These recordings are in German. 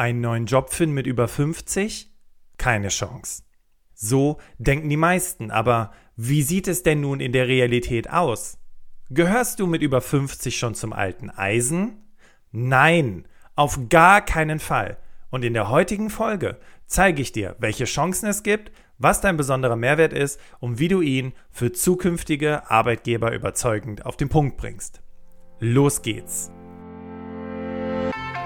Einen neuen Job finden mit über 50? Keine Chance. So denken die meisten, aber wie sieht es denn nun in der Realität aus? Gehörst du mit über 50 schon zum alten Eisen? Nein, auf gar keinen Fall. Und in der heutigen Folge zeige ich dir, welche Chancen es gibt, was dein besonderer Mehrwert ist und wie du ihn für zukünftige Arbeitgeber überzeugend auf den Punkt bringst. Los geht's!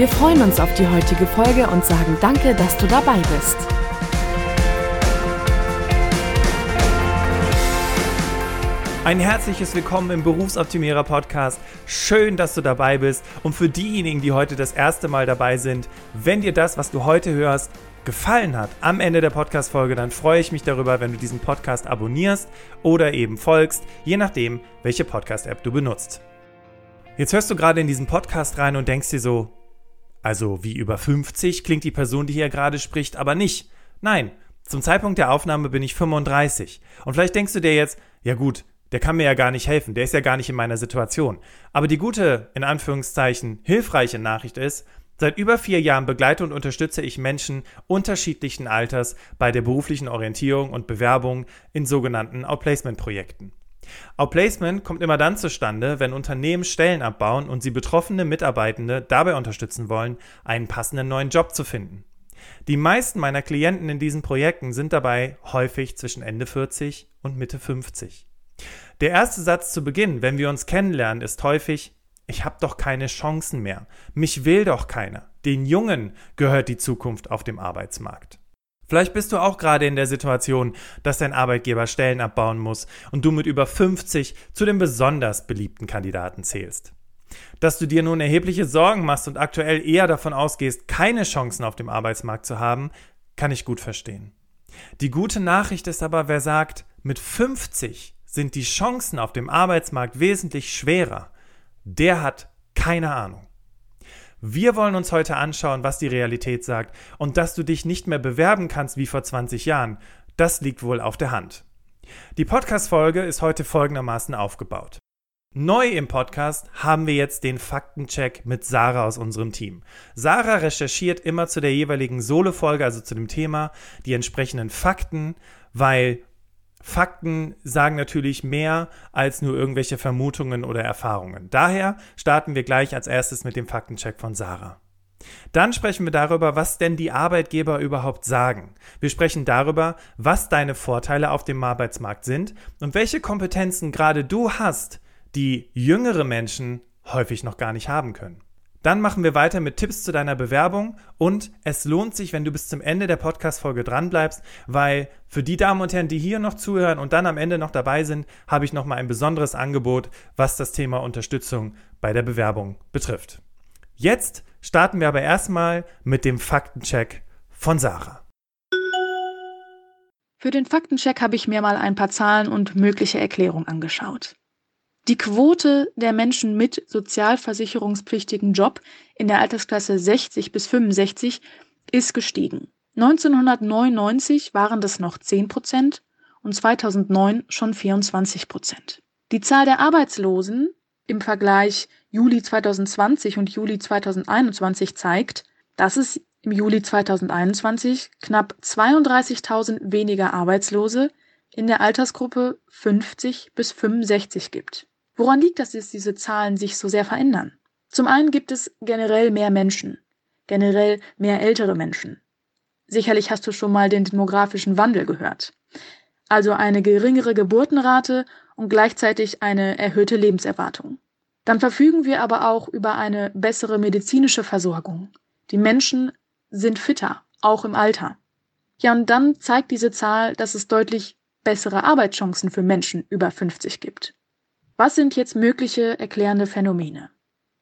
Wir freuen uns auf die heutige Folge und sagen danke, dass du dabei bist. Ein herzliches Willkommen im Berufsoptimierer Podcast. Schön, dass du dabei bist. Und für diejenigen, die heute das erste Mal dabei sind, wenn dir das, was du heute hörst, gefallen hat am Ende der Podcast-Folge, dann freue ich mich darüber, wenn du diesen Podcast abonnierst oder eben folgst, je nachdem, welche Podcast-App du benutzt. Jetzt hörst du gerade in diesen Podcast rein und denkst dir so, also wie über 50 klingt die Person, die hier gerade spricht, aber nicht. Nein, zum Zeitpunkt der Aufnahme bin ich 35. Und vielleicht denkst du dir jetzt, ja gut, der kann mir ja gar nicht helfen, der ist ja gar nicht in meiner Situation. Aber die gute, in Anführungszeichen, hilfreiche Nachricht ist, seit über vier Jahren begleite und unterstütze ich Menschen unterschiedlichen Alters bei der beruflichen Orientierung und Bewerbung in sogenannten Outplacement-Projekten. Outplacement kommt immer dann zustande, wenn Unternehmen Stellen abbauen und sie betroffene Mitarbeitende dabei unterstützen wollen, einen passenden neuen Job zu finden. Die meisten meiner Klienten in diesen Projekten sind dabei häufig zwischen Ende 40 und Mitte 50. Der erste Satz zu Beginn, wenn wir uns kennenlernen, ist häufig, ich habe doch keine Chancen mehr. Mich will doch keiner. Den Jungen gehört die Zukunft auf dem Arbeitsmarkt. Vielleicht bist du auch gerade in der Situation, dass dein Arbeitgeber Stellen abbauen muss und du mit über 50 zu den besonders beliebten Kandidaten zählst. Dass du dir nun erhebliche Sorgen machst und aktuell eher davon ausgehst, keine Chancen auf dem Arbeitsmarkt zu haben, kann ich gut verstehen. Die gute Nachricht ist aber, wer sagt, mit 50 sind die Chancen auf dem Arbeitsmarkt wesentlich schwerer. Der hat keine Ahnung. Wir wollen uns heute anschauen, was die Realität sagt und dass du dich nicht mehr bewerben kannst wie vor 20 Jahren, das liegt wohl auf der Hand. Die Podcast-Folge ist heute folgendermaßen aufgebaut. Neu im Podcast haben wir jetzt den Faktencheck mit Sarah aus unserem Team. Sarah recherchiert immer zu der jeweiligen Solo-Folge, also zu dem Thema, die entsprechenden Fakten, weil Fakten sagen natürlich mehr als nur irgendwelche Vermutungen oder Erfahrungen. Daher starten wir gleich als erstes mit dem Faktencheck von Sarah. Dann sprechen wir darüber, was denn die Arbeitgeber überhaupt sagen. Wir sprechen darüber, was deine Vorteile auf dem Arbeitsmarkt sind und welche Kompetenzen gerade du hast, die jüngere Menschen häufig noch gar nicht haben können. Dann machen wir weiter mit Tipps zu deiner Bewerbung und es lohnt sich, wenn du bis zum Ende der Podcast-Folge dranbleibst, weil für die Damen und Herren, die hier noch zuhören und dann am Ende noch dabei sind, habe ich nochmal ein besonderes Angebot, was das Thema Unterstützung bei der Bewerbung betrifft. Jetzt starten wir aber erstmal mit dem Faktencheck von Sarah. Für den Faktencheck habe ich mir mal ein paar Zahlen und mögliche Erklärungen angeschaut. Die Quote der Menschen mit sozialversicherungspflichtigen Job in der Altersklasse 60 bis 65 ist gestiegen. 1999 waren das noch 10 Prozent und 2009 schon 24 Prozent. Die Zahl der Arbeitslosen im Vergleich Juli 2020 und Juli 2021 zeigt, dass es im Juli 2021 knapp 32.000 weniger Arbeitslose in der Altersgruppe 50 bis 65 gibt. Woran liegt das, dass diese Zahlen sich so sehr verändern? Zum einen gibt es generell mehr Menschen, generell mehr ältere Menschen. Sicherlich hast du schon mal den demografischen Wandel gehört. Also eine geringere Geburtenrate und gleichzeitig eine erhöhte Lebenserwartung. Dann verfügen wir aber auch über eine bessere medizinische Versorgung. Die Menschen sind fitter, auch im Alter. Ja, und dann zeigt diese Zahl, dass es deutlich bessere Arbeitschancen für Menschen über 50 gibt. Was sind jetzt mögliche erklärende Phänomene?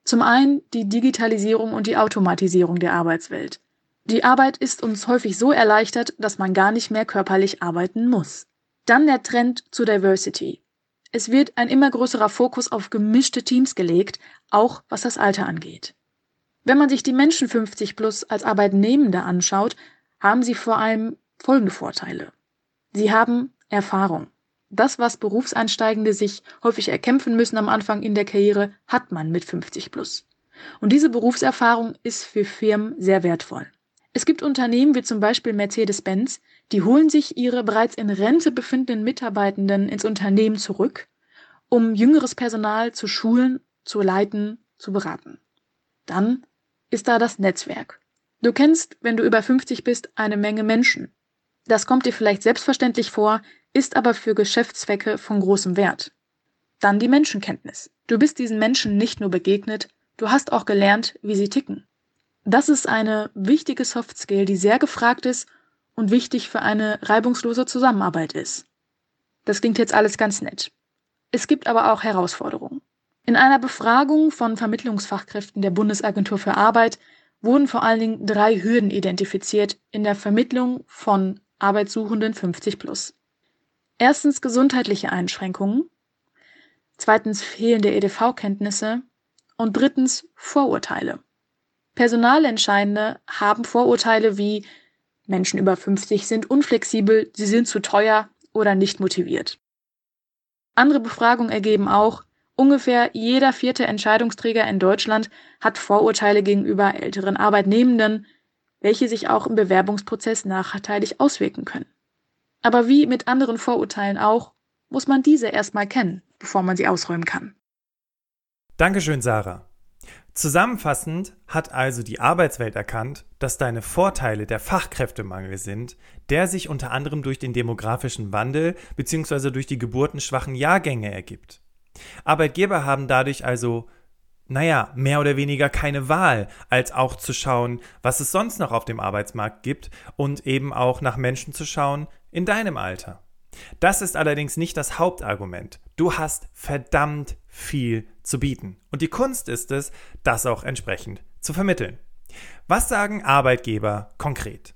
Zum einen die Digitalisierung und die Automatisierung der Arbeitswelt. Die Arbeit ist uns häufig so erleichtert, dass man gar nicht mehr körperlich arbeiten muss. Dann der Trend zur Diversity. Es wird ein immer größerer Fokus auf gemischte Teams gelegt, auch was das Alter angeht. Wenn man sich die Menschen 50 plus als Arbeitnehmende anschaut, haben sie vor allem folgende Vorteile. Sie haben Erfahrung. Das, was Berufseinsteigende sich häufig erkämpfen müssen am Anfang in der Karriere, hat man mit 50 plus. Und diese Berufserfahrung ist für Firmen sehr wertvoll. Es gibt Unternehmen wie zum Beispiel Mercedes-Benz, die holen sich ihre bereits in Rente befindenden Mitarbeitenden ins Unternehmen zurück, um jüngeres Personal zu schulen, zu leiten, zu beraten. Dann ist da das Netzwerk. Du kennst, wenn du über 50 bist, eine Menge Menschen. Das kommt dir vielleicht selbstverständlich vor, ist aber für Geschäftszwecke von großem Wert. Dann die Menschenkenntnis. Du bist diesen Menschen nicht nur begegnet, du hast auch gelernt, wie sie ticken. Das ist eine wichtige Soft Skill, die sehr gefragt ist und wichtig für eine reibungslose Zusammenarbeit ist. Das klingt jetzt alles ganz nett. Es gibt aber auch Herausforderungen. In einer Befragung von Vermittlungsfachkräften der Bundesagentur für Arbeit wurden vor allen Dingen drei Hürden identifiziert in der Vermittlung von Arbeitssuchenden 50 plus. Erstens gesundheitliche Einschränkungen, zweitens fehlende EDV-Kenntnisse und drittens Vorurteile. Personalentscheidende haben Vorurteile wie Menschen über 50 sind unflexibel, sie sind zu teuer oder nicht motiviert. Andere Befragungen ergeben auch, ungefähr jeder vierte Entscheidungsträger in Deutschland hat Vorurteile gegenüber älteren Arbeitnehmenden, welche sich auch im Bewerbungsprozess nachteilig auswirken können. Aber wie mit anderen Vorurteilen auch, muss man diese erstmal kennen, bevor man sie ausräumen kann. Dankeschön, Sarah. Zusammenfassend hat also die Arbeitswelt erkannt, dass deine Vorteile der Fachkräftemangel sind, der sich unter anderem durch den demografischen Wandel bzw. durch die geburtenschwachen Jahrgänge ergibt. Arbeitgeber haben dadurch also, naja, mehr oder weniger keine Wahl, als auch zu schauen, was es sonst noch auf dem Arbeitsmarkt gibt und eben auch nach Menschen zu schauen in deinem Alter. Das ist allerdings nicht das Hauptargument. Du hast verdammt viel zu bieten. Und die Kunst ist es, das auch entsprechend zu vermitteln. Was sagen Arbeitgeber konkret?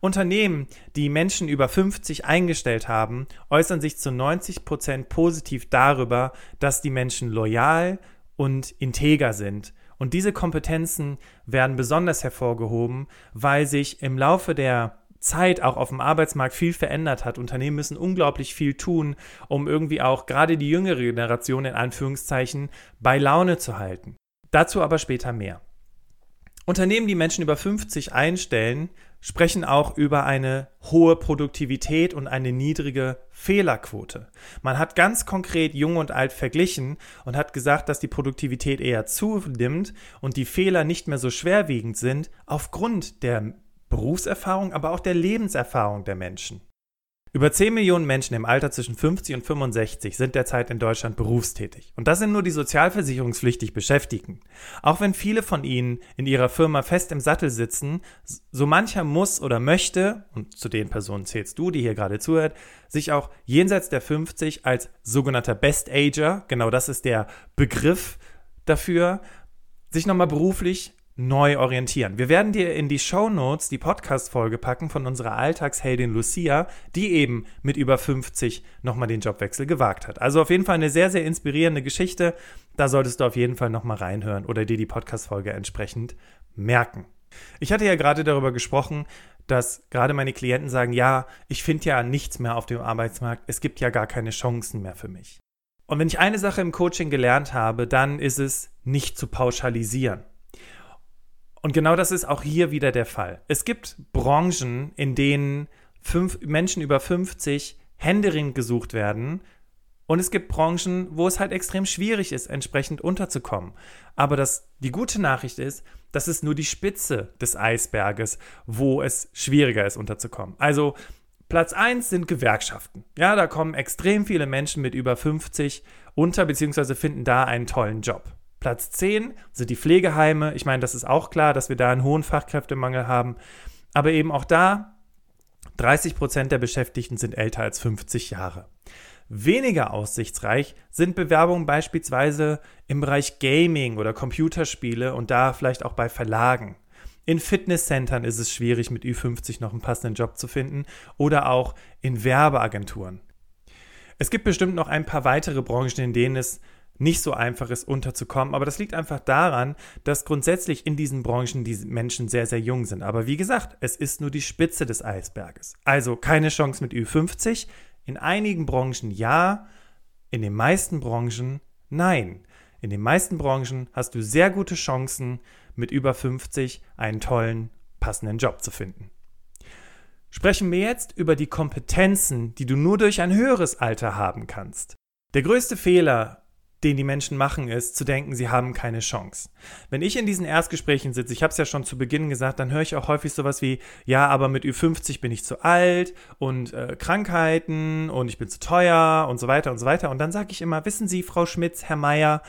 Unternehmen, die Menschen über 50 eingestellt haben, äußern sich zu 90 Prozent positiv darüber, dass die Menschen loyal und integer sind. Und diese Kompetenzen werden besonders hervorgehoben, weil sich im Laufe der Zeit auch auf dem Arbeitsmarkt viel verändert hat. Unternehmen müssen unglaublich viel tun, um irgendwie auch gerade die jüngere Generation in Anführungszeichen bei Laune zu halten. Dazu aber später mehr. Unternehmen, die Menschen über 50 einstellen, sprechen auch über eine hohe Produktivität und eine niedrige Fehlerquote. Man hat ganz konkret Jung und Alt verglichen und hat gesagt, dass die Produktivität eher zunimmt und die Fehler nicht mehr so schwerwiegend sind aufgrund der Berufserfahrung, aber auch der Lebenserfahrung der Menschen. Über 10 Millionen Menschen im Alter zwischen 50 und 65 sind derzeit in Deutschland berufstätig. Und das sind nur die sozialversicherungspflichtig Beschäftigten. Auch wenn viele von ihnen in ihrer Firma fest im Sattel sitzen, so mancher muss oder möchte, und zu den Personen zählst du, die hier gerade zuhört, sich auch jenseits der 50 als sogenannter Best Ager, genau das ist der Begriff dafür, sich nochmal beruflich neu orientieren. Wir werden dir in die Show Notes die Podcast-Folge packen von unserer Alltagsheldin Lucia, die eben mit über 50 nochmal den Jobwechsel gewagt hat. Also auf jeden Fall eine sehr, sehr inspirierende Geschichte. Da solltest du auf jeden Fall nochmal reinhören oder dir die Podcast-Folge entsprechend merken. Ich hatte ja gerade darüber gesprochen, dass gerade meine Klienten sagen, ja, ich finde ja nichts mehr auf dem Arbeitsmarkt, es gibt ja gar keine Chancen mehr für mich. Und wenn ich eine Sache im Coaching gelernt habe, dann ist es nicht zu pauschalisieren. Und genau das ist auch hier wieder der Fall. Es gibt Branchen, in denen fünf, Menschen über 50 händeringend gesucht werden. Und es gibt Branchen, wo es halt extrem schwierig ist, entsprechend unterzukommen. Aber das, die gute Nachricht ist, das ist nur die Spitze des Eisberges, wo es schwieriger ist, unterzukommen. Also Platz 1 sind Gewerkschaften. Ja, da kommen extrem viele Menschen mit über 50 unter, beziehungsweise finden da einen tollen Job. Platz 10 sind die Pflegeheime. Ich meine, das ist auch klar, dass wir da einen hohen Fachkräftemangel haben. Aber eben auch da, 30 Prozent der Beschäftigten sind älter als 50 Jahre. Weniger aussichtsreich sind Bewerbungen beispielsweise im Bereich Gaming oder Computerspiele und da vielleicht auch bei Verlagen. In Fitnesscentern ist es schwierig, mit Ü50 noch einen passenden Job zu finden oder auch in Werbeagenturen. Es gibt bestimmt noch ein paar weitere Branchen, in denen es nicht so einfach ist, unterzukommen. Aber das liegt einfach daran, dass grundsätzlich in diesen Branchen die Menschen sehr, sehr jung sind. Aber wie gesagt, es ist nur die Spitze des Eisberges. Also keine Chance mit Ü50. In einigen Branchen ja, in den meisten Branchen nein. In den meisten Branchen hast du sehr gute Chancen, mit über 50 einen tollen, passenden Job zu finden. Sprechen wir jetzt über die Kompetenzen, die du nur durch ein höheres Alter haben kannst. Der größte Fehler, den die Menschen machen, ist zu denken, sie haben keine Chance. Wenn ich in diesen Erstgesprächen sitze, ich habe es ja schon zu Beginn gesagt, dann höre ich auch häufig sowas wie, ja, aber mit Ü50 bin ich zu alt und äh, Krankheiten und ich bin zu teuer und so weiter und so weiter. Und dann sage ich immer, wissen Sie, Frau Schmitz, Herr Meier,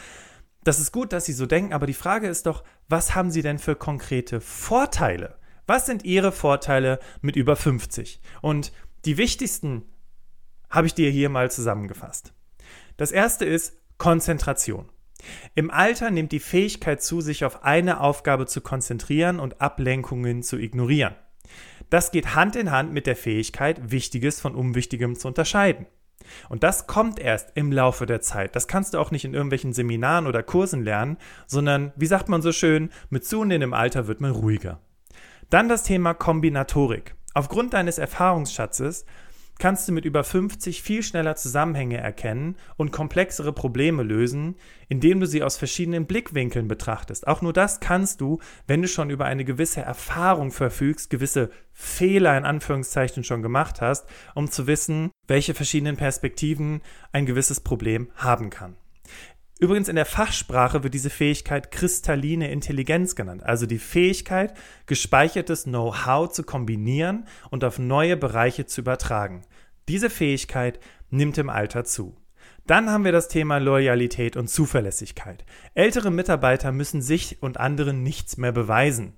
das ist gut, dass Sie so denken, aber die Frage ist doch, was haben Sie denn für konkrete Vorteile? Was sind Ihre Vorteile mit über 50? Und die wichtigsten habe ich dir hier mal zusammengefasst. Das erste ist, Konzentration. Im Alter nimmt die Fähigkeit zu, sich auf eine Aufgabe zu konzentrieren und Ablenkungen zu ignorieren. Das geht Hand in Hand mit der Fähigkeit, Wichtiges von Unwichtigem zu unterscheiden. Und das kommt erst im Laufe der Zeit. Das kannst du auch nicht in irgendwelchen Seminaren oder Kursen lernen, sondern, wie sagt man so schön, mit zunehmendem Alter wird man ruhiger. Dann das Thema Kombinatorik. Aufgrund deines Erfahrungsschatzes kannst du mit über 50 viel schneller Zusammenhänge erkennen und komplexere Probleme lösen, indem du sie aus verschiedenen Blickwinkeln betrachtest. Auch nur das kannst du, wenn du schon über eine gewisse Erfahrung verfügst, gewisse Fehler in Anführungszeichen schon gemacht hast, um zu wissen, welche verschiedenen Perspektiven ein gewisses Problem haben kann. Übrigens in der Fachsprache wird diese Fähigkeit kristalline Intelligenz genannt, also die Fähigkeit, gespeichertes Know-how zu kombinieren und auf neue Bereiche zu übertragen. Diese Fähigkeit nimmt im Alter zu. Dann haben wir das Thema Loyalität und Zuverlässigkeit. Ältere Mitarbeiter müssen sich und anderen nichts mehr beweisen.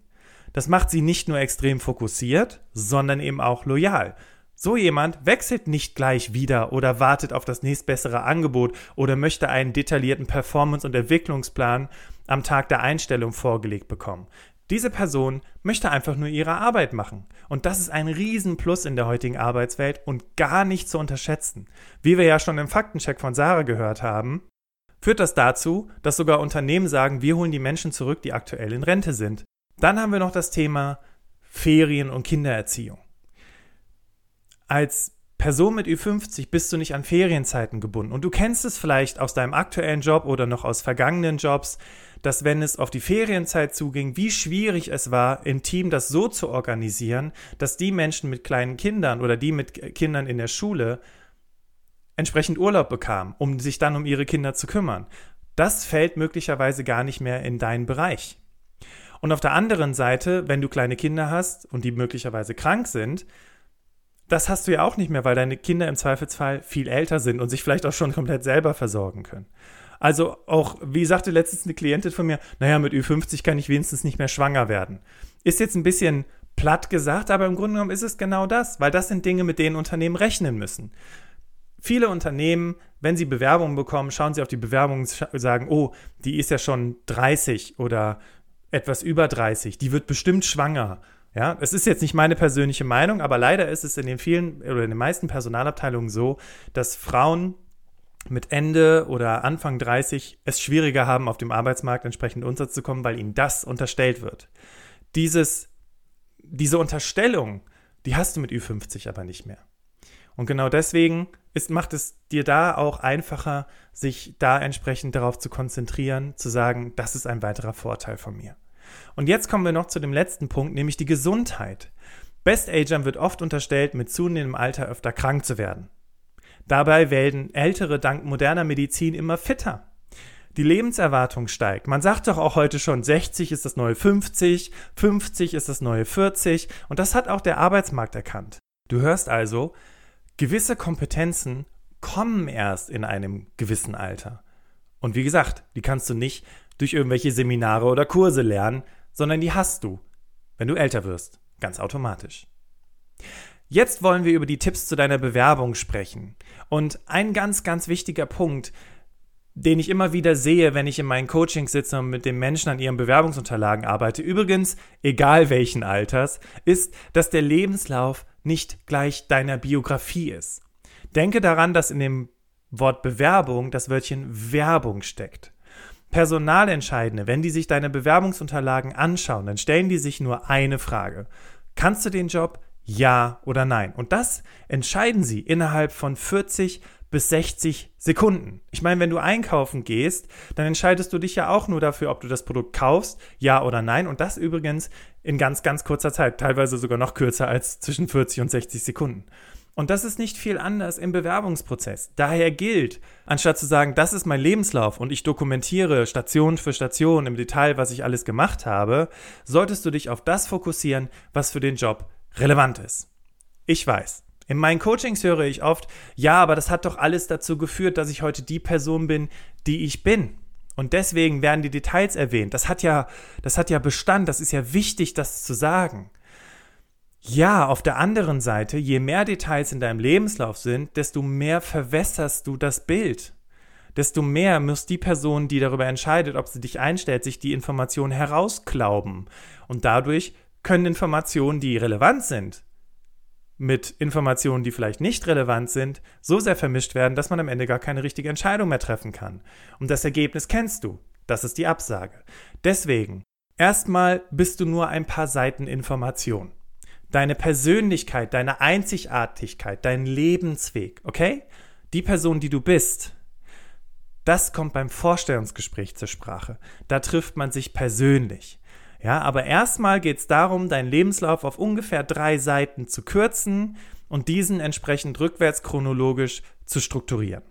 Das macht sie nicht nur extrem fokussiert, sondern eben auch loyal. So jemand wechselt nicht gleich wieder oder wartet auf das nächstbessere Angebot oder möchte einen detaillierten Performance- und Entwicklungsplan am Tag der Einstellung vorgelegt bekommen. Diese Person möchte einfach nur ihre Arbeit machen. Und das ist ein Riesenplus in der heutigen Arbeitswelt und gar nicht zu unterschätzen. Wie wir ja schon im Faktencheck von Sarah gehört haben, führt das dazu, dass sogar Unternehmen sagen, wir holen die Menschen zurück, die aktuell in Rente sind. Dann haben wir noch das Thema Ferien und Kindererziehung als Person mit Ü50 bist du nicht an Ferienzeiten gebunden. Und du kennst es vielleicht aus deinem aktuellen Job oder noch aus vergangenen Jobs, dass wenn es auf die Ferienzeit zuging, wie schwierig es war, im Team das so zu organisieren, dass die Menschen mit kleinen Kindern oder die mit Kindern in der Schule entsprechend Urlaub bekamen, um sich dann um ihre Kinder zu kümmern. Das fällt möglicherweise gar nicht mehr in deinen Bereich. Und auf der anderen Seite, wenn du kleine Kinder hast und die möglicherweise krank sind, das hast du ja auch nicht mehr, weil deine Kinder im Zweifelsfall viel älter sind und sich vielleicht auch schon komplett selber versorgen können. Also auch, wie sagte letztens eine Klientin von mir, naja, mit Ü50 kann ich wenigstens nicht mehr schwanger werden. Ist jetzt ein bisschen platt gesagt, aber im Grunde genommen ist es genau das, weil das sind Dinge, mit denen Unternehmen rechnen müssen. Viele Unternehmen, wenn sie Bewerbungen bekommen, schauen sie auf die Bewerbungen und sagen, oh, die ist ja schon 30 oder etwas über 30, die wird bestimmt schwanger. Ja, es ist jetzt nicht meine persönliche Meinung, aber leider ist es in den vielen oder in den meisten Personalabteilungen so, dass Frauen mit Ende oder Anfang 30 es schwieriger haben, auf dem Arbeitsmarkt entsprechend unterzukommen, weil ihnen das unterstellt wird. Dieses, diese Unterstellung, die hast du mit Ü50 aber nicht mehr. Und genau deswegen ist, macht es dir da auch einfacher, sich da entsprechend darauf zu konzentrieren, zu sagen, das ist ein weiterer Vorteil von mir. Und jetzt kommen wir noch zu dem letzten Punkt, nämlich die Gesundheit. Best-Agern wird oft unterstellt, mit zunehmendem Alter öfter krank zu werden. Dabei werden Ältere dank moderner Medizin immer fitter. Die Lebenserwartung steigt. Man sagt doch auch heute schon, 60 ist das neue 50, 50 ist das neue 40 und das hat auch der Arbeitsmarkt erkannt. Du hörst also, gewisse Kompetenzen kommen erst in einem gewissen Alter. Und wie gesagt, die kannst du nicht durch irgendwelche Seminare oder Kurse lernen, sondern die hast du, wenn du älter wirst, ganz automatisch. Jetzt wollen wir über die Tipps zu deiner Bewerbung sprechen. Und ein ganz, ganz wichtiger Punkt, den ich immer wieder sehe, wenn ich in meinen Coachings sitze und mit den Menschen an ihren Bewerbungsunterlagen arbeite, übrigens egal welchen Alters, ist, dass der Lebenslauf nicht gleich deiner Biografie ist. Denke daran, dass in dem Wort Bewerbung das Wörtchen Werbung steckt. Personalentscheidende, wenn die sich deine Bewerbungsunterlagen anschauen, dann stellen die sich nur eine Frage. Kannst du den Job? Ja oder nein? Und das entscheiden sie innerhalb von 40 bis 60 Sekunden. Ich meine, wenn du einkaufen gehst, dann entscheidest du dich ja auch nur dafür, ob du das Produkt kaufst, ja oder nein. Und das übrigens in ganz, ganz kurzer Zeit, teilweise sogar noch kürzer als zwischen 40 und 60 Sekunden. Und das ist nicht viel anders im Bewerbungsprozess. Daher gilt, anstatt zu sagen, das ist mein Lebenslauf und ich dokumentiere Station für Station im Detail, was ich alles gemacht habe, solltest du dich auf das fokussieren, was für den Job relevant ist. Ich weiß, in meinen Coachings höre ich oft, ja, aber das hat doch alles dazu geführt, dass ich heute die Person bin, die ich bin. Und deswegen werden die Details erwähnt. Das hat ja, das hat ja Bestand, das ist ja wichtig, das zu sagen. Ja, auf der anderen Seite, je mehr Details in deinem Lebenslauf sind, desto mehr verwässerst du das Bild. Desto mehr muss die Person, die darüber entscheidet, ob sie dich einstellt, sich die Informationen herausklauben. Und dadurch können Informationen, die relevant sind, mit Informationen, die vielleicht nicht relevant sind, so sehr vermischt werden, dass man am Ende gar keine richtige Entscheidung mehr treffen kann. Und das Ergebnis kennst du. Das ist die Absage. Deswegen, erstmal bist du nur ein paar Seiten Information. Deine Persönlichkeit, deine Einzigartigkeit, dein Lebensweg, okay? Die Person, die du bist, das kommt beim Vorstellungsgespräch zur Sprache. Da trifft man sich persönlich. Ja, aber erstmal geht es darum, deinen Lebenslauf auf ungefähr drei Seiten zu kürzen und diesen entsprechend rückwärts chronologisch zu strukturieren.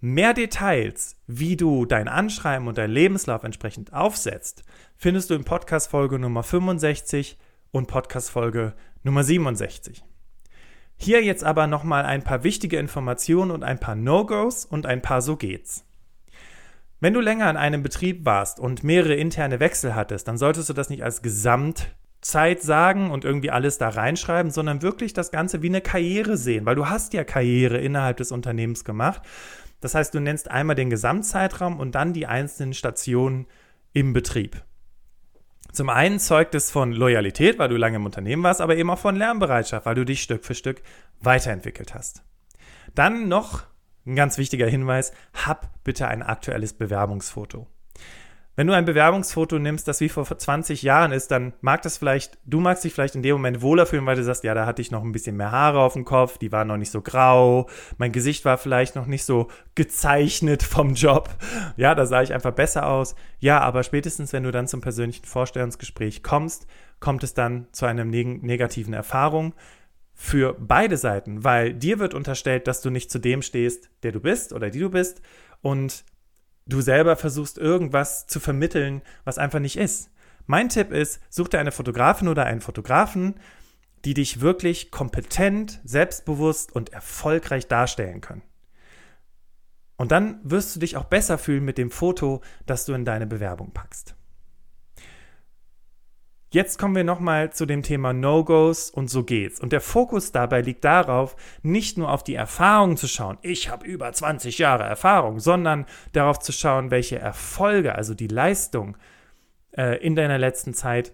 Mehr Details, wie du dein Anschreiben und dein Lebenslauf entsprechend aufsetzt, findest du in Podcast Folge Nummer 65 und Podcast Folge Nummer 67. Hier jetzt aber nochmal ein paar wichtige Informationen und ein paar No-Gos und ein paar So geht's. Wenn du länger in einem Betrieb warst und mehrere interne Wechsel hattest, dann solltest du das nicht als Gesamtzeit sagen und irgendwie alles da reinschreiben, sondern wirklich das Ganze wie eine Karriere sehen, weil du hast ja Karriere innerhalb des Unternehmens gemacht. Das heißt, du nennst einmal den Gesamtzeitraum und dann die einzelnen Stationen im Betrieb. Zum einen zeugt es von Loyalität, weil du lange im Unternehmen warst, aber eben auch von Lernbereitschaft, weil du dich Stück für Stück weiterentwickelt hast. Dann noch ein ganz wichtiger Hinweis, hab bitte ein aktuelles Bewerbungsfoto. Wenn du ein Bewerbungsfoto nimmst, das wie vor 20 Jahren ist, dann mag das vielleicht, du magst dich vielleicht in dem Moment wohler fühlen, weil du sagst, ja, da hatte ich noch ein bisschen mehr Haare auf dem Kopf, die waren noch nicht so grau, mein Gesicht war vielleicht noch nicht so gezeichnet vom Job. Ja, da sah ich einfach besser aus. Ja, aber spätestens, wenn du dann zum persönlichen Vorstellungsgespräch kommst, kommt es dann zu einer neg negativen Erfahrung für beide Seiten, weil dir wird unterstellt, dass du nicht zu dem stehst, der du bist oder die du bist und du selber versuchst irgendwas zu vermitteln, was einfach nicht ist. Mein Tipp ist, such dir eine Fotografin oder einen Fotografen, die dich wirklich kompetent, selbstbewusst und erfolgreich darstellen können. Und dann wirst du dich auch besser fühlen mit dem Foto, das du in deine Bewerbung packst. Jetzt kommen wir nochmal zu dem Thema No-Gos und so geht's. Und der Fokus dabei liegt darauf, nicht nur auf die Erfahrung zu schauen, ich habe über 20 Jahre Erfahrung, sondern darauf zu schauen, welche Erfolge, also die Leistung äh, in deiner letzten Zeit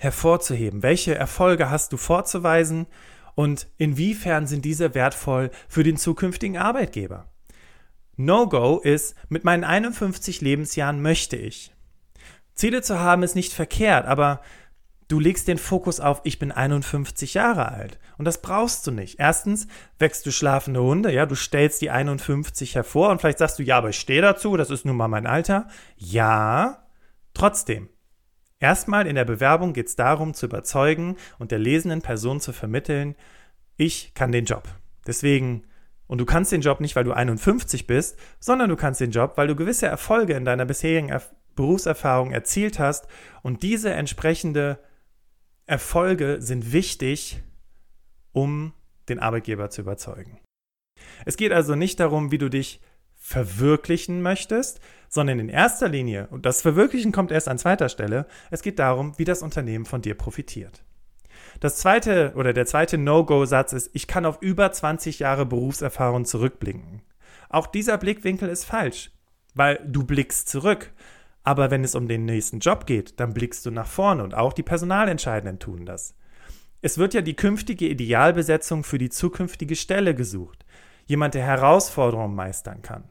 hervorzuheben. Welche Erfolge hast du vorzuweisen und inwiefern sind diese wertvoll für den zukünftigen Arbeitgeber? No-Go ist, mit meinen 51 Lebensjahren möchte ich. Ziele zu haben ist nicht verkehrt, aber du legst den Fokus auf, ich bin 51 Jahre alt. Und das brauchst du nicht. Erstens wächst du schlafende Hunde, ja, du stellst die 51 hervor und vielleicht sagst du, ja, aber ich stehe dazu, das ist nun mal mein Alter. Ja, trotzdem. Erstmal in der Bewerbung geht es darum, zu überzeugen und der lesenden Person zu vermitteln, ich kann den Job. Deswegen, und du kannst den Job nicht, weil du 51 bist, sondern du kannst den Job, weil du gewisse Erfolge in deiner bisherigen Berufserfahrung erzielt hast. Und diese entsprechende Erfolge sind wichtig, um den Arbeitgeber zu überzeugen. Es geht also nicht darum, wie du dich verwirklichen möchtest, sondern in erster Linie, und das Verwirklichen kommt erst an zweiter Stelle, es geht darum, wie das Unternehmen von dir profitiert. Das zweite oder der zweite No-Go-Satz ist, ich kann auf über 20 Jahre Berufserfahrung zurückblicken. Auch dieser Blickwinkel ist falsch, weil du blickst zurück. Aber wenn es um den nächsten Job geht, dann blickst du nach vorne und auch die Personalentscheidenden tun das. Es wird ja die künftige Idealbesetzung für die zukünftige Stelle gesucht. Jemand, der Herausforderungen meistern kann.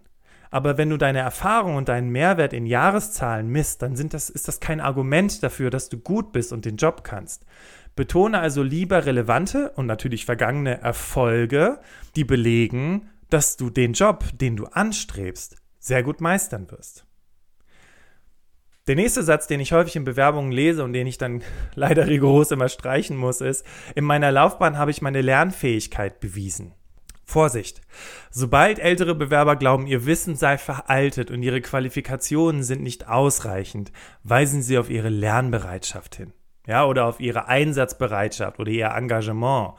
Aber wenn du deine Erfahrung und deinen Mehrwert in Jahreszahlen misst, dann das, ist das kein Argument dafür, dass du gut bist und den Job kannst. Betone also lieber relevante und natürlich vergangene Erfolge, die belegen, dass du den Job, den du anstrebst, sehr gut meistern wirst. Der nächste Satz, den ich häufig in Bewerbungen lese und den ich dann leider rigoros immer streichen muss, ist, in meiner Laufbahn habe ich meine Lernfähigkeit bewiesen. Vorsicht! Sobald ältere Bewerber glauben, ihr Wissen sei veraltet und ihre Qualifikationen sind nicht ausreichend, weisen sie auf ihre Lernbereitschaft hin. Ja, oder auf ihre Einsatzbereitschaft oder ihr Engagement.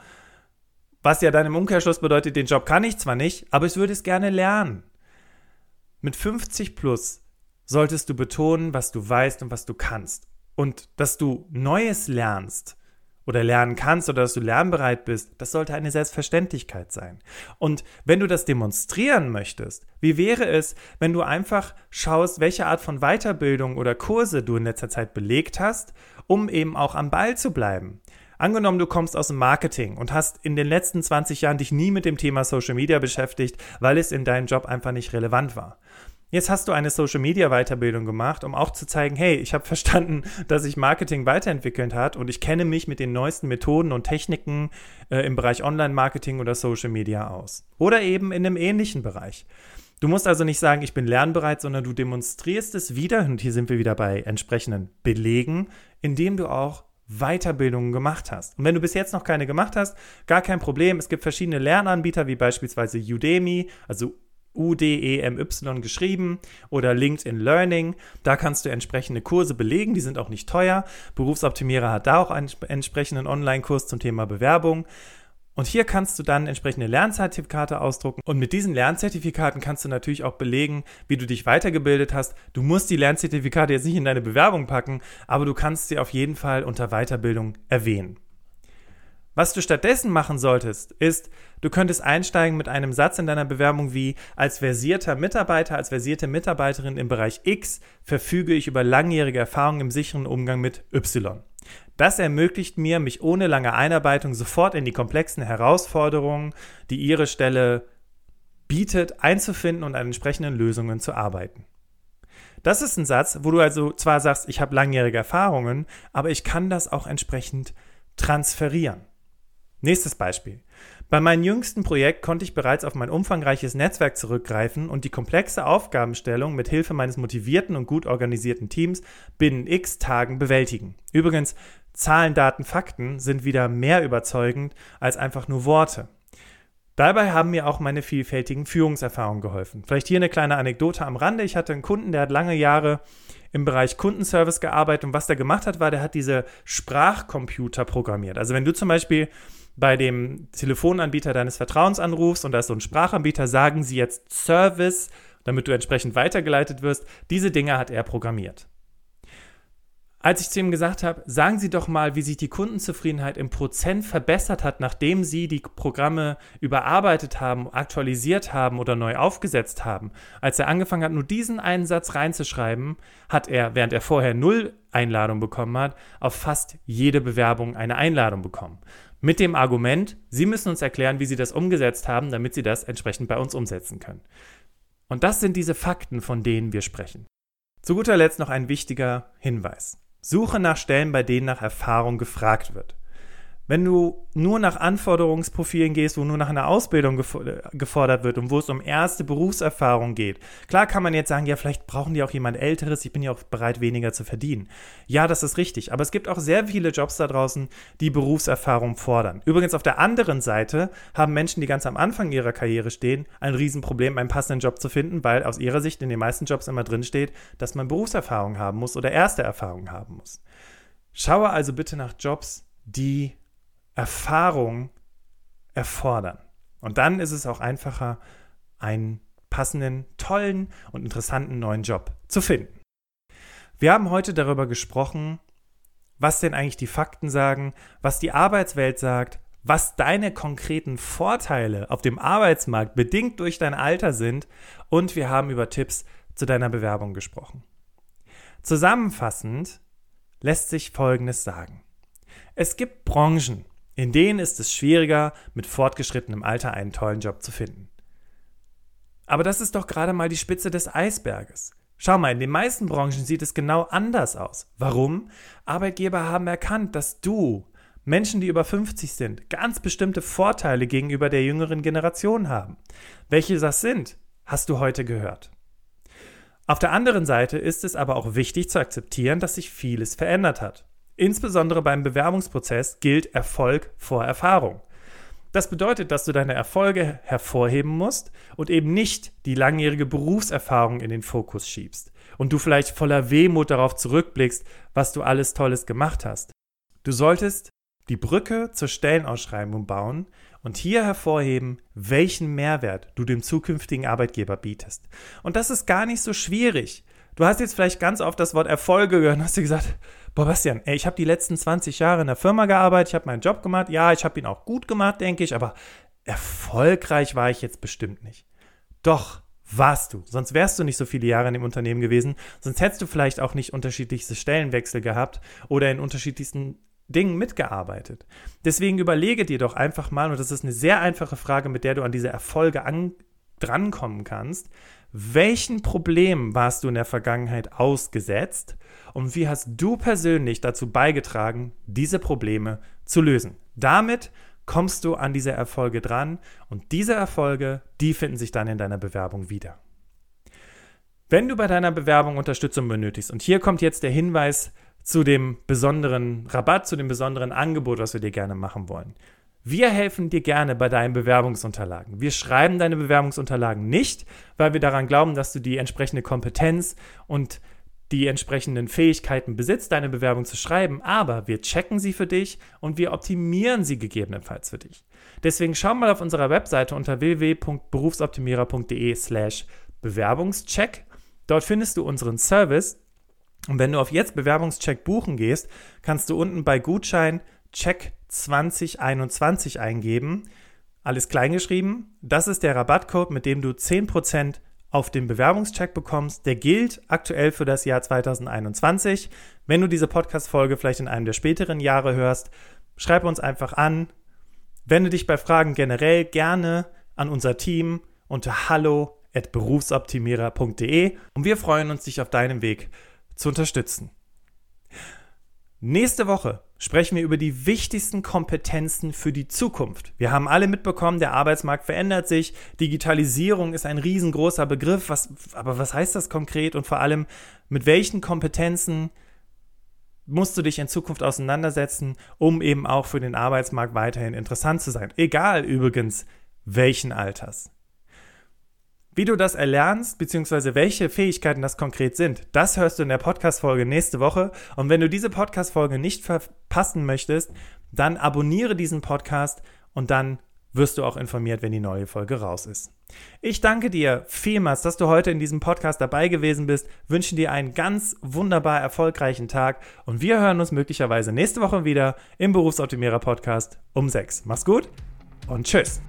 Was ja dann im Umkehrschluss bedeutet, den Job kann ich zwar nicht, aber ich würde es gerne lernen. Mit 50 plus solltest du betonen, was du weißt und was du kannst. Und dass du Neues lernst oder lernen kannst oder dass du lernbereit bist, das sollte eine Selbstverständlichkeit sein. Und wenn du das demonstrieren möchtest, wie wäre es, wenn du einfach schaust, welche Art von Weiterbildung oder Kurse du in letzter Zeit belegt hast, um eben auch am Ball zu bleiben? Angenommen, du kommst aus dem Marketing und hast in den letzten 20 Jahren dich nie mit dem Thema Social Media beschäftigt, weil es in deinem Job einfach nicht relevant war. Jetzt hast du eine Social Media Weiterbildung gemacht, um auch zu zeigen, hey, ich habe verstanden, dass sich Marketing weiterentwickelt hat und ich kenne mich mit den neuesten Methoden und Techniken äh, im Bereich Online-Marketing oder Social Media aus. Oder eben in einem ähnlichen Bereich. Du musst also nicht sagen, ich bin lernbereit, sondern du demonstrierst es wieder, und hier sind wir wieder bei entsprechenden Belegen, indem du auch Weiterbildungen gemacht hast. Und wenn du bis jetzt noch keine gemacht hast, gar kein Problem. Es gibt verschiedene Lernanbieter wie beispielsweise Udemy, also U-D-E-M-Y geschrieben oder LinkedIn Learning. Da kannst du entsprechende Kurse belegen, die sind auch nicht teuer. Berufsoptimierer hat da auch einen entsprechenden Online-Kurs zum Thema Bewerbung. Und hier kannst du dann entsprechende Lernzertifikate ausdrucken. Und mit diesen Lernzertifikaten kannst du natürlich auch belegen, wie du dich weitergebildet hast. Du musst die Lernzertifikate jetzt nicht in deine Bewerbung packen, aber du kannst sie auf jeden Fall unter Weiterbildung erwähnen. Was du stattdessen machen solltest, ist, du könntest einsteigen mit einem Satz in deiner Bewerbung wie, als versierter Mitarbeiter, als versierte Mitarbeiterin im Bereich X verfüge ich über langjährige Erfahrung im sicheren Umgang mit Y. Das ermöglicht mir, mich ohne lange Einarbeitung sofort in die komplexen Herausforderungen, die Ihre Stelle bietet, einzufinden und an entsprechenden Lösungen zu arbeiten. Das ist ein Satz, wo du also zwar sagst, ich habe langjährige Erfahrungen, aber ich kann das auch entsprechend transferieren. Nächstes Beispiel. Bei meinem jüngsten Projekt konnte ich bereits auf mein umfangreiches Netzwerk zurückgreifen und die komplexe Aufgabenstellung mit Hilfe meines motivierten und gut organisierten Teams binnen x Tagen bewältigen. Übrigens, Zahlen, Daten, Fakten sind wieder mehr überzeugend als einfach nur Worte. Dabei haben mir auch meine vielfältigen Führungserfahrungen geholfen. Vielleicht hier eine kleine Anekdote am Rande. Ich hatte einen Kunden, der hat lange Jahre im Bereich Kundenservice gearbeitet und was der gemacht hat, war, der hat diese Sprachcomputer programmiert. Also wenn du zum Beispiel bei dem Telefonanbieter deines Vertrauens anrufst und da ist so ein Sprachanbieter, sagen sie jetzt Service, damit du entsprechend weitergeleitet wirst. Diese Dinge hat er programmiert. Als ich zu ihm gesagt habe, sagen Sie doch mal, wie sich die Kundenzufriedenheit im Prozent verbessert hat, nachdem Sie die Programme überarbeitet haben, aktualisiert haben oder neu aufgesetzt haben. Als er angefangen hat, nur diesen einen Satz reinzuschreiben, hat er, während er vorher null Einladungen bekommen hat, auf fast jede Bewerbung eine Einladung bekommen. Mit dem Argument, Sie müssen uns erklären, wie Sie das umgesetzt haben, damit Sie das entsprechend bei uns umsetzen können. Und das sind diese Fakten, von denen wir sprechen. Zu guter Letzt noch ein wichtiger Hinweis. Suche nach Stellen, bei denen nach Erfahrung gefragt wird. Wenn du nur nach Anforderungsprofilen gehst, wo nur nach einer Ausbildung gefordert wird und wo es um erste Berufserfahrung geht, klar kann man jetzt sagen, ja, vielleicht brauchen die auch jemand Älteres, ich bin ja auch bereit, weniger zu verdienen. Ja, das ist richtig, aber es gibt auch sehr viele Jobs da draußen, die Berufserfahrung fordern. Übrigens auf der anderen Seite haben Menschen, die ganz am Anfang ihrer Karriere stehen, ein Riesenproblem, einen passenden Job zu finden, weil aus ihrer Sicht in den meisten Jobs immer drin steht, dass man Berufserfahrung haben muss oder erste Erfahrung haben muss. Schaue also bitte nach Jobs, die Erfahrung erfordern. Und dann ist es auch einfacher, einen passenden, tollen und interessanten neuen Job zu finden. Wir haben heute darüber gesprochen, was denn eigentlich die Fakten sagen, was die Arbeitswelt sagt, was deine konkreten Vorteile auf dem Arbeitsmarkt bedingt durch dein Alter sind und wir haben über Tipps zu deiner Bewerbung gesprochen. Zusammenfassend lässt sich Folgendes sagen. Es gibt Branchen, in denen ist es schwieriger, mit fortgeschrittenem Alter einen tollen Job zu finden. Aber das ist doch gerade mal die Spitze des Eisberges. Schau mal, in den meisten Branchen sieht es genau anders aus. Warum? Arbeitgeber haben erkannt, dass du, Menschen, die über 50 sind, ganz bestimmte Vorteile gegenüber der jüngeren Generation haben. Welche das sind, hast du heute gehört. Auf der anderen Seite ist es aber auch wichtig zu akzeptieren, dass sich vieles verändert hat. Insbesondere beim Bewerbungsprozess gilt Erfolg vor Erfahrung. Das bedeutet, dass du deine Erfolge hervorheben musst und eben nicht die langjährige Berufserfahrung in den Fokus schiebst und du vielleicht voller Wehmut darauf zurückblickst, was du alles Tolles gemacht hast. Du solltest die Brücke zur Stellenausschreibung bauen und hier hervorheben, welchen Mehrwert du dem zukünftigen Arbeitgeber bietest. Und das ist gar nicht so schwierig. Du hast jetzt vielleicht ganz oft das Wort Erfolge gehört und hast dir gesagt, boah Bastian, ey, ich habe die letzten 20 Jahre in der Firma gearbeitet, ich habe meinen Job gemacht, ja, ich habe ihn auch gut gemacht, denke ich, aber erfolgreich war ich jetzt bestimmt nicht. Doch, warst du. Sonst wärst du nicht so viele Jahre in dem Unternehmen gewesen. Sonst hättest du vielleicht auch nicht unterschiedlichste Stellenwechsel gehabt oder in unterschiedlichsten Dingen mitgearbeitet. Deswegen überlege dir doch einfach mal, und das ist eine sehr einfache Frage, mit der du an diese Erfolge an, drankommen kannst, welchen Problemen warst du in der Vergangenheit ausgesetzt und wie hast du persönlich dazu beigetragen, diese Probleme zu lösen? Damit kommst du an diese Erfolge dran und diese Erfolge, die finden sich dann in deiner Bewerbung wieder. Wenn du bei deiner Bewerbung Unterstützung benötigst, und hier kommt jetzt der Hinweis zu dem besonderen Rabatt, zu dem besonderen Angebot, was wir dir gerne machen wollen. Wir helfen dir gerne bei deinen Bewerbungsunterlagen. Wir schreiben deine Bewerbungsunterlagen nicht, weil wir daran glauben, dass du die entsprechende Kompetenz und die entsprechenden Fähigkeiten besitzt, deine Bewerbung zu schreiben, aber wir checken sie für dich und wir optimieren sie gegebenenfalls für dich. Deswegen schau mal auf unserer Webseite unter www.berufsoptimierer.de slash Bewerbungscheck. Dort findest du unseren Service und wenn du auf jetzt Bewerbungscheck buchen gehst, kannst du unten bei Gutschein Check 2021 eingeben. Alles kleingeschrieben. Das ist der Rabattcode, mit dem du 10% auf den Bewerbungscheck bekommst. Der gilt aktuell für das Jahr 2021. Wenn du diese Podcast-Folge vielleicht in einem der späteren Jahre hörst, schreib uns einfach an. Wende dich bei Fragen generell gerne an unser Team unter hallo at berufsoptimierer.de und wir freuen uns, dich auf deinem Weg zu unterstützen. Nächste Woche sprechen wir über die wichtigsten Kompetenzen für die Zukunft. Wir haben alle mitbekommen, der Arbeitsmarkt verändert sich, Digitalisierung ist ein riesengroßer Begriff, was, aber was heißt das konkret und vor allem, mit welchen Kompetenzen musst du dich in Zukunft auseinandersetzen, um eben auch für den Arbeitsmarkt weiterhin interessant zu sein. Egal übrigens, welchen Alters. Wie du das erlernst, beziehungsweise welche Fähigkeiten das konkret sind, das hörst du in der Podcast-Folge nächste Woche. Und wenn du diese Podcast-Folge nicht verpassen möchtest, dann abonniere diesen Podcast und dann wirst du auch informiert, wenn die neue Folge raus ist. Ich danke dir vielmals, dass du heute in diesem Podcast dabei gewesen bist, wünsche dir einen ganz wunderbar erfolgreichen Tag und wir hören uns möglicherweise nächste Woche wieder im Berufsoptimierer Podcast um 6. Mach's gut und tschüss.